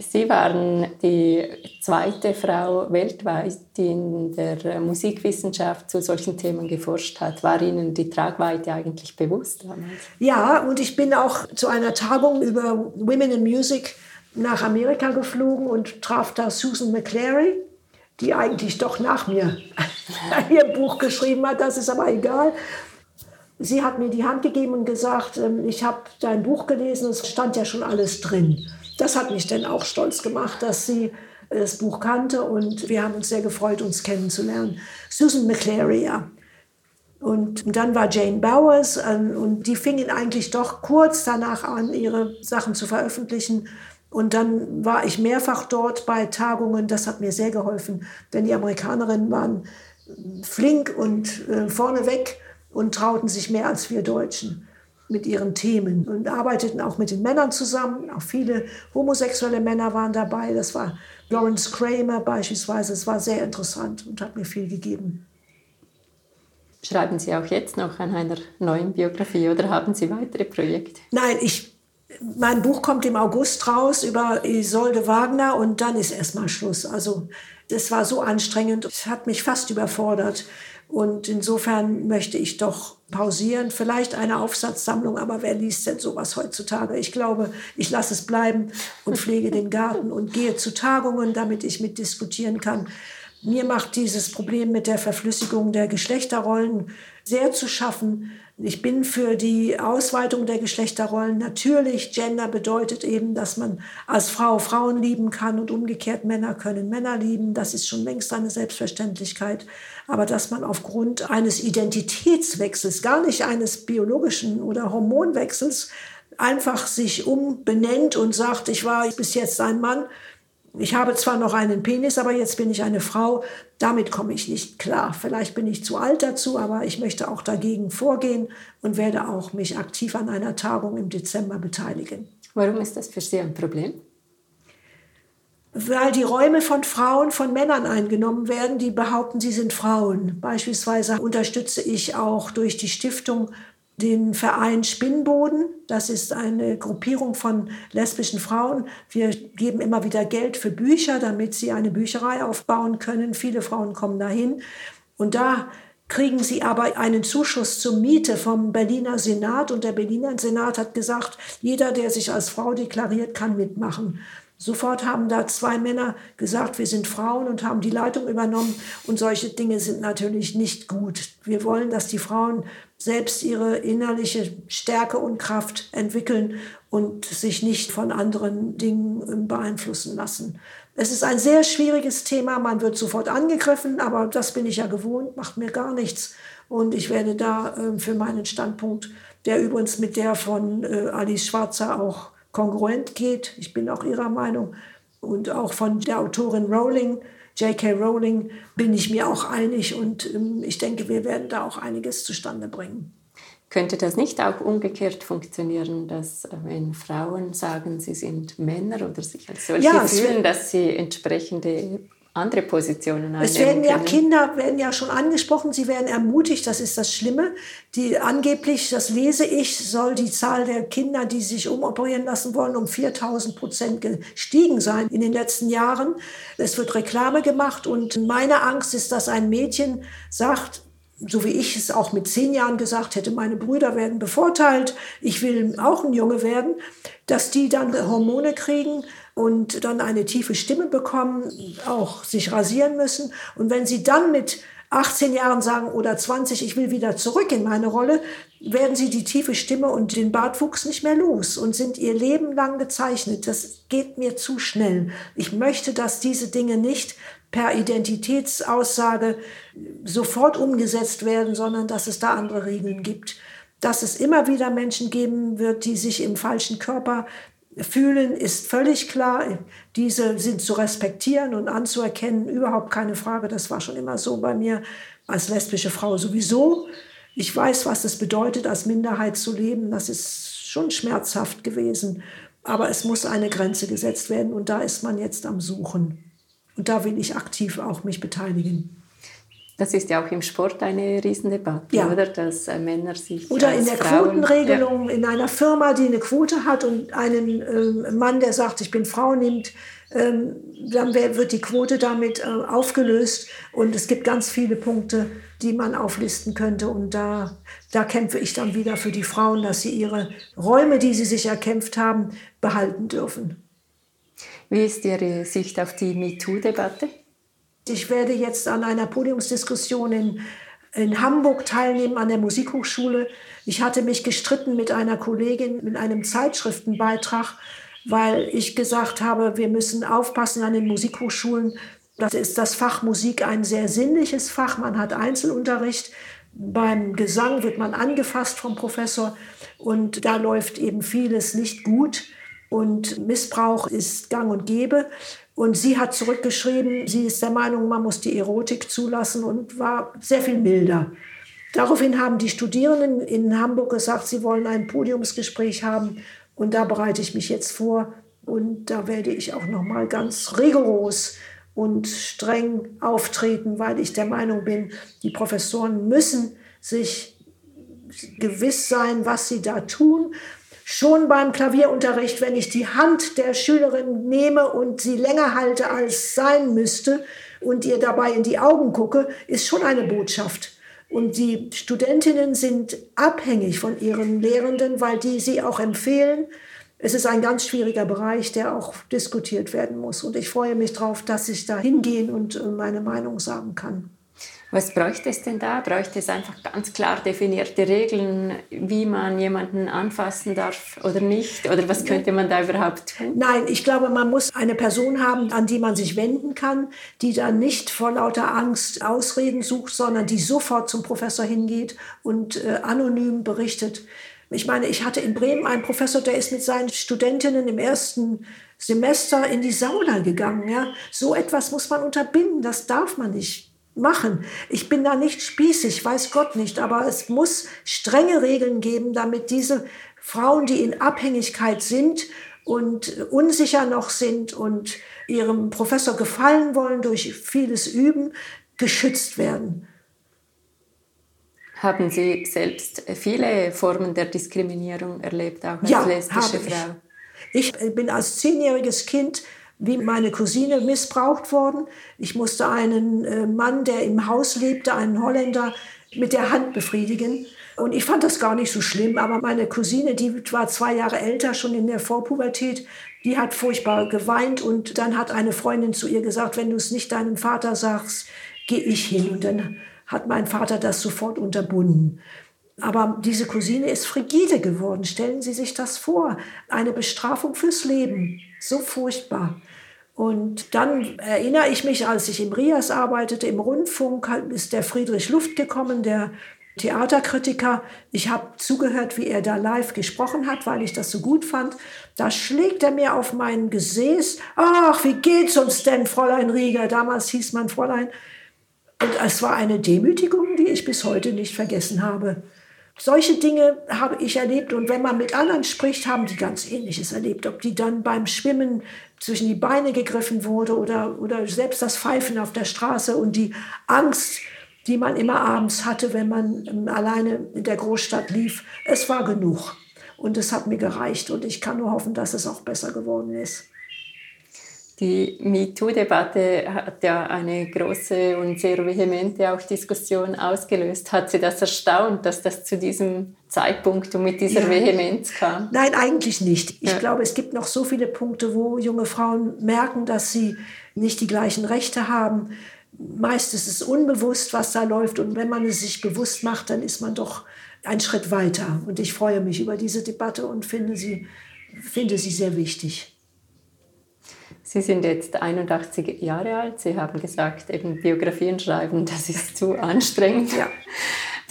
Sie waren die zweite Frau weltweit, die in der Musikwissenschaft zu solchen Themen geforscht hat. War Ihnen die Tragweite eigentlich bewusst damals? Ja, und ich bin auch zu einer Tagung über Women in Music nach Amerika geflogen und traf da Susan McClary, die eigentlich doch nach mir ihr Buch geschrieben hat. Das ist aber egal. Sie hat mir die Hand gegeben und gesagt, ähm, ich habe dein Buch gelesen, es stand ja schon alles drin. Das hat mich dann auch stolz gemacht, dass sie das Buch kannte und wir haben uns sehr gefreut, uns kennenzulernen. Susan McClary, ja. Und dann war Jane Bowers ähm, und die fingen eigentlich doch kurz danach an, ihre Sachen zu veröffentlichen. Und dann war ich mehrfach dort bei Tagungen. Das hat mir sehr geholfen, denn die Amerikanerinnen waren flink und äh, vorneweg und trauten sich mehr als wir Deutschen mit ihren Themen und arbeiteten auch mit den Männern zusammen. Auch viele homosexuelle Männer waren dabei. Das war Lawrence Kramer beispielsweise. Es war sehr interessant und hat mir viel gegeben. Schreiben Sie auch jetzt noch an einer neuen Biografie oder haben Sie weitere Projekte? Nein, ich, mein Buch kommt im August raus über Isolde Wagner und dann ist erstmal Schluss. Also das war so anstrengend, es hat mich fast überfordert. Und insofern möchte ich doch pausieren. Vielleicht eine Aufsatzsammlung, aber wer liest denn sowas heutzutage? Ich glaube, ich lasse es bleiben und pflege den Garten und gehe zu Tagungen, damit ich mitdiskutieren kann. Mir macht dieses Problem mit der Verflüssigung der Geschlechterrollen sehr zu schaffen. Ich bin für die Ausweitung der Geschlechterrollen. Natürlich, Gender bedeutet eben, dass man als Frau Frauen lieben kann und umgekehrt Männer können Männer lieben. Das ist schon längst eine Selbstverständlichkeit. Aber dass man aufgrund eines Identitätswechsels, gar nicht eines biologischen oder Hormonwechsels, einfach sich umbenennt und sagt, ich war bis jetzt ein Mann, ich habe zwar noch einen Penis, aber jetzt bin ich eine Frau. Damit komme ich nicht klar. Vielleicht bin ich zu alt dazu, aber ich möchte auch dagegen vorgehen und werde auch mich aktiv an einer Tagung im Dezember beteiligen. Warum ist das für Sie ein Problem? Weil die Räume von Frauen von Männern eingenommen werden, die behaupten, sie sind Frauen. Beispielsweise unterstütze ich auch durch die Stiftung den Verein Spinnboden. Das ist eine Gruppierung von lesbischen Frauen. Wir geben immer wieder Geld für Bücher, damit sie eine Bücherei aufbauen können. Viele Frauen kommen dahin. Und da kriegen sie aber einen Zuschuss zur Miete vom Berliner Senat. Und der Berliner Senat hat gesagt, jeder, der sich als Frau deklariert, kann mitmachen. Sofort haben da zwei Männer gesagt, wir sind Frauen und haben die Leitung übernommen. Und solche Dinge sind natürlich nicht gut. Wir wollen, dass die Frauen selbst ihre innerliche Stärke und Kraft entwickeln und sich nicht von anderen Dingen beeinflussen lassen. Es ist ein sehr schwieriges Thema. Man wird sofort angegriffen, aber das bin ich ja gewohnt, macht mir gar nichts. Und ich werde da äh, für meinen Standpunkt, der übrigens mit der von äh, Alice Schwarzer auch kongruent geht. Ich bin auch ihrer Meinung. Und auch von der Autorin Rowling, J.K. Rowling, bin ich mir auch einig. Und ähm, ich denke, wir werden da auch einiges zustande bringen. Könnte das nicht auch umgekehrt funktionieren, dass äh, wenn Frauen sagen, sie sind Männer oder sich als solche ja, fühlen, dass sie entsprechende andere Positionen Es werden ja Kinder werden ja schon angesprochen, sie werden ermutigt, das ist das Schlimme. Die angeblich, das lese ich, soll die Zahl der Kinder, die sich umoperieren lassen wollen, um 4000 Prozent gestiegen sein in den letzten Jahren. Es wird Reklame gemacht und meine Angst ist, dass ein Mädchen sagt, so wie ich es auch mit zehn Jahren gesagt hätte, meine Brüder werden bevorteilt, ich will auch ein Junge werden, dass die dann Hormone kriegen und dann eine tiefe Stimme bekommen, auch sich rasieren müssen. Und wenn sie dann mit 18 Jahren sagen oder 20, ich will wieder zurück in meine Rolle, werden sie die tiefe Stimme und den Bartwuchs nicht mehr los und sind ihr Leben lang gezeichnet. Das geht mir zu schnell. Ich möchte, dass diese Dinge nicht per Identitätsaussage sofort umgesetzt werden, sondern dass es da andere Regeln gibt. Dass es immer wieder Menschen geben wird, die sich im falschen Körper fühlen, ist völlig klar. Diese sind zu respektieren und anzuerkennen, überhaupt keine Frage. Das war schon immer so bei mir als lesbische Frau sowieso. Ich weiß, was es bedeutet, als Minderheit zu leben. Das ist schon schmerzhaft gewesen. Aber es muss eine Grenze gesetzt werden und da ist man jetzt am Suchen. Und da will ich aktiv auch mich beteiligen. Das ist ja auch im Sport eine Riesendebatte, ja. oder? Dass äh, Männer sich. Oder in der Frauen, Quotenregelung ja. in einer Firma, die eine Quote hat und einen äh, Mann, der sagt, ich bin Frau, nimmt, ähm, dann wird die Quote damit äh, aufgelöst. Und es gibt ganz viele Punkte, die man auflisten könnte. Und da, da kämpfe ich dann wieder für die Frauen, dass sie ihre Räume, die sie sich erkämpft haben, behalten dürfen. Wie ist Ihre Sicht auf die MeToo-Debatte? Ich werde jetzt an einer Podiumsdiskussion in, in Hamburg teilnehmen, an der Musikhochschule. Ich hatte mich gestritten mit einer Kollegin in einem Zeitschriftenbeitrag, weil ich gesagt habe, wir müssen aufpassen an den Musikhochschulen. Das ist das Fach Musik ein sehr sinnliches Fach. Man hat Einzelunterricht. Beim Gesang wird man angefasst vom Professor und da läuft eben vieles nicht gut und Missbrauch ist gang und gäbe. Und sie hat zurückgeschrieben, sie ist der Meinung, man muss die Erotik zulassen und war sehr viel milder. Daraufhin haben die Studierenden in Hamburg gesagt, sie wollen ein Podiumsgespräch haben. Und da bereite ich mich jetzt vor. Und da werde ich auch noch mal ganz rigoros und streng auftreten, weil ich der Meinung bin, die Professoren müssen sich gewiss sein, was sie da tun Schon beim Klavierunterricht, wenn ich die Hand der Schülerin nehme und sie länger halte, als sein müsste und ihr dabei in die Augen gucke, ist schon eine Botschaft. Und die Studentinnen sind abhängig von ihren Lehrenden, weil die sie auch empfehlen. Es ist ein ganz schwieriger Bereich, der auch diskutiert werden muss. Und ich freue mich darauf, dass ich da hingehen und äh, meine Meinung sagen kann. Was bräuchte es denn da? Bräuchte es einfach ganz klar definierte Regeln, wie man jemanden anfassen darf oder nicht? Oder was könnte man da überhaupt tun? Nein, ich glaube, man muss eine Person haben, an die man sich wenden kann, die dann nicht vor lauter Angst Ausreden sucht, sondern die sofort zum Professor hingeht und äh, anonym berichtet. Ich meine, ich hatte in Bremen einen Professor, der ist mit seinen Studentinnen im ersten Semester in die Sauna gegangen. Ja? So etwas muss man unterbinden, das darf man nicht machen. Ich bin da nicht spießig, weiß Gott nicht, aber es muss strenge Regeln geben, damit diese Frauen, die in Abhängigkeit sind und unsicher noch sind und ihrem Professor gefallen wollen durch vieles Üben, geschützt werden. Haben Sie selbst viele Formen der Diskriminierung erlebt, auch als ja, lesbische Frau? Ich. ich bin als zehnjähriges Kind wie meine Cousine missbraucht worden. Ich musste einen äh, Mann, der im Haus lebte, einen Holländer, mit der Hand befriedigen. Und ich fand das gar nicht so schlimm, aber meine Cousine, die war zwei Jahre älter, schon in der Vorpubertät, die hat furchtbar geweint und dann hat eine Freundin zu ihr gesagt, wenn du es nicht deinem Vater sagst, gehe ich hin. Und dann hat mein Vater das sofort unterbunden. Aber diese Cousine ist frigide geworden. Stellen Sie sich das vor. Eine Bestrafung fürs Leben. So furchtbar. Und dann erinnere ich mich, als ich im Rias arbeitete, im Rundfunk, ist der Friedrich Luft gekommen, der Theaterkritiker. Ich habe zugehört, wie er da live gesprochen hat, weil ich das so gut fand. Da schlägt er mir auf mein Gesäß. Ach, wie geht's uns denn, Fräulein Rieger? Damals hieß man Fräulein. Und es war eine Demütigung, die ich bis heute nicht vergessen habe. Solche Dinge habe ich erlebt und wenn man mit anderen spricht, haben die ganz Ähnliches erlebt. Ob die dann beim Schwimmen zwischen die Beine gegriffen wurde oder, oder selbst das Pfeifen auf der Straße und die Angst, die man immer abends hatte, wenn man ähm, alleine in der Großstadt lief. Es war genug und es hat mir gereicht und ich kann nur hoffen, dass es auch besser geworden ist. Die MeToo-Debatte hat ja eine große und sehr vehemente auch Diskussion ausgelöst. Hat Sie das erstaunt, dass das zu diesem Zeitpunkt und mit dieser ja. Vehemenz kam? Nein, eigentlich nicht. Ich ja. glaube, es gibt noch so viele Punkte, wo junge Frauen merken, dass sie nicht die gleichen Rechte haben. Meist ist es unbewusst, was da läuft. Und wenn man es sich bewusst macht, dann ist man doch einen Schritt weiter. Und ich freue mich über diese Debatte und finde sie, finde sie sehr wichtig. Sie sind jetzt 81 Jahre alt. Sie haben gesagt, eben Biografien schreiben, das ist zu anstrengend. Ja.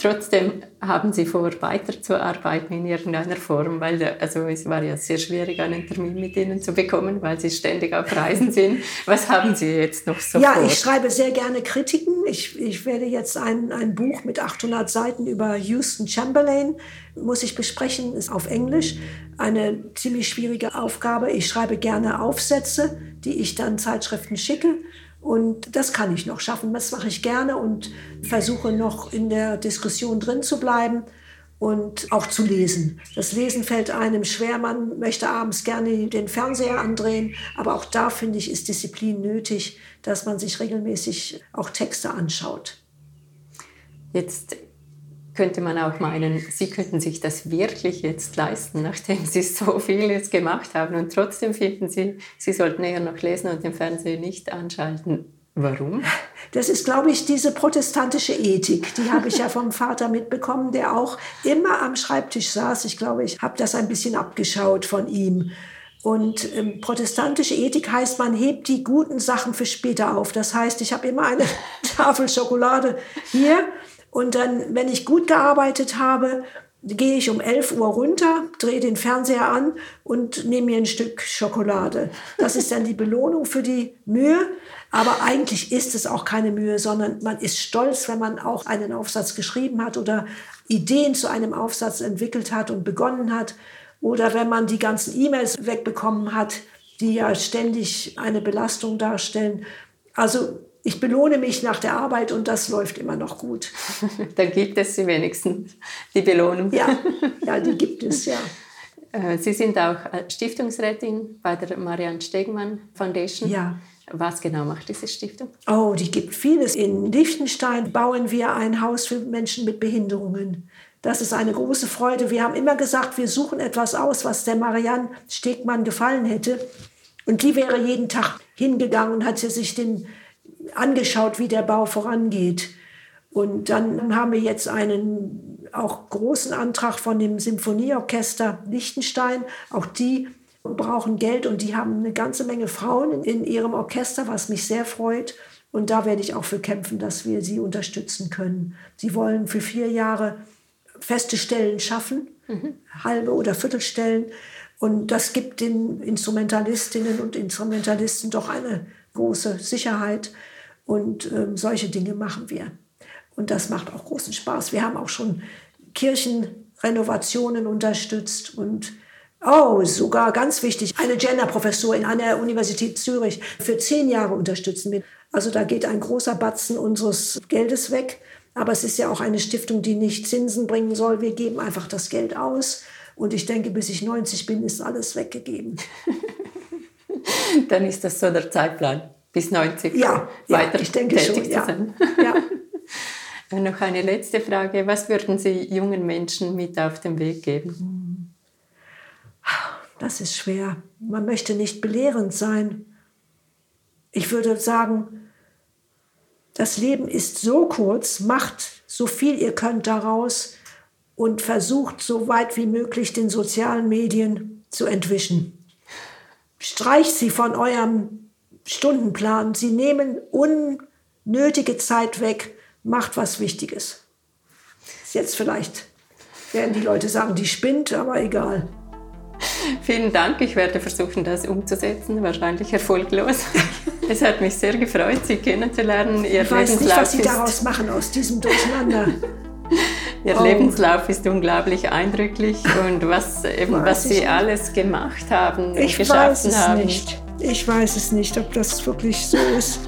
Trotzdem haben Sie vor, weiterzuarbeiten in irgendeiner Form, weil also es war ja sehr schwierig, einen Termin mit Ihnen zu bekommen, weil Sie ständig auf Reisen sind. Was haben Sie jetzt noch so Ja, vor? ich schreibe sehr gerne Kritiken. Ich, ich werde jetzt ein, ein Buch mit 800 Seiten über Houston Chamberlain, muss ich besprechen, ist auf Englisch. Eine ziemlich schwierige Aufgabe. Ich schreibe gerne Aufsätze, die ich dann Zeitschriften schicke. Und das kann ich noch schaffen. Das mache ich gerne und versuche noch in der Diskussion drin zu bleiben und auch zu lesen. Das Lesen fällt einem schwer. Man möchte abends gerne den Fernseher andrehen, aber auch da finde ich, ist Disziplin nötig, dass man sich regelmäßig auch Texte anschaut. Jetzt könnte man auch meinen, Sie könnten sich das wirklich jetzt leisten, nachdem Sie so vieles gemacht haben und trotzdem finden Sie, Sie sollten eher noch lesen und den Fernseher nicht anschalten. Warum? Das ist, glaube ich, diese protestantische Ethik. Die habe ich ja vom Vater mitbekommen, der auch immer am Schreibtisch saß. Ich glaube, ich habe das ein bisschen abgeschaut von ihm. Und ähm, protestantische Ethik heißt, man hebt die guten Sachen für später auf. Das heißt, ich habe immer eine Tafel Schokolade hier und dann, wenn ich gut gearbeitet habe, gehe ich um 11 Uhr runter, drehe den Fernseher an und nehme mir ein Stück Schokolade. Das ist dann die Belohnung für die Mühe. Aber eigentlich ist es auch keine Mühe, sondern man ist stolz, wenn man auch einen Aufsatz geschrieben hat oder Ideen zu einem Aufsatz entwickelt hat und begonnen hat. Oder wenn man die ganzen E-Mails wegbekommen hat, die ja ständig eine Belastung darstellen. Also ich belohne mich nach der Arbeit und das läuft immer noch gut. Dann gibt es sie wenigstens, die Belohnung. Ja, ja die gibt es, ja. Äh, sie sind auch Stiftungsrätin bei der Marianne Stegmann Foundation. Ja. Was genau macht diese Stiftung? Oh, die gibt vieles. In Liechtenstein bauen wir ein Haus für Menschen mit Behinderungen. Das ist eine große Freude. Wir haben immer gesagt, wir suchen etwas aus, was der Marianne Stegmann gefallen hätte. Und die wäre jeden Tag hingegangen und hat sich den angeschaut, wie der Bau vorangeht. Und dann haben wir jetzt einen auch großen Antrag von dem Symphonieorchester Liechtenstein. Auch die brauchen Geld und die haben eine ganze Menge Frauen in ihrem Orchester, was mich sehr freut. Und da werde ich auch für kämpfen, dass wir sie unterstützen können. Sie wollen für vier Jahre feste Stellen schaffen, mhm. halbe oder Viertelstellen. Und das gibt den Instrumentalistinnen und Instrumentalisten doch eine große Sicherheit. Und ähm, solche Dinge machen wir. Und das macht auch großen Spaß. Wir haben auch schon Kirchenrenovationen unterstützt und Oh, sogar ganz wichtig, eine Genderprofessur in einer Universität Zürich für zehn Jahre unterstützen wir. Also da geht ein großer Batzen unseres Geldes weg. Aber es ist ja auch eine Stiftung, die nicht Zinsen bringen soll. Wir geben einfach das Geld aus. Und ich denke, bis ich 90 bin, ist alles weggegeben. Dann ist das so der Zeitplan, bis 90 ja, weiter ja, ich denke tätig schon, zu sein. Ja. Noch eine letzte Frage. Was würden Sie jungen Menschen mit auf den Weg geben? Das ist schwer. Man möchte nicht belehrend sein. Ich würde sagen, das Leben ist so kurz, macht so viel ihr könnt daraus und versucht so weit wie möglich den sozialen Medien zu entwischen. Streicht sie von eurem Stundenplan. Sie nehmen unnötige Zeit weg macht was Wichtiges. Jetzt vielleicht werden die Leute sagen, die spinnt, aber egal. Vielen Dank. Ich werde versuchen, das umzusetzen. Wahrscheinlich erfolglos. Es hat mich sehr gefreut, Sie kennenzulernen. Ihr ich weiß nicht, was Sie daraus machen aus diesem Durcheinander. Ihr oh. Lebenslauf ist unglaublich eindrücklich und was, eben, was Sie nicht. alles gemacht haben ich geschaffen weiß es haben. Nicht. Ich weiß es nicht, ob das wirklich so ist.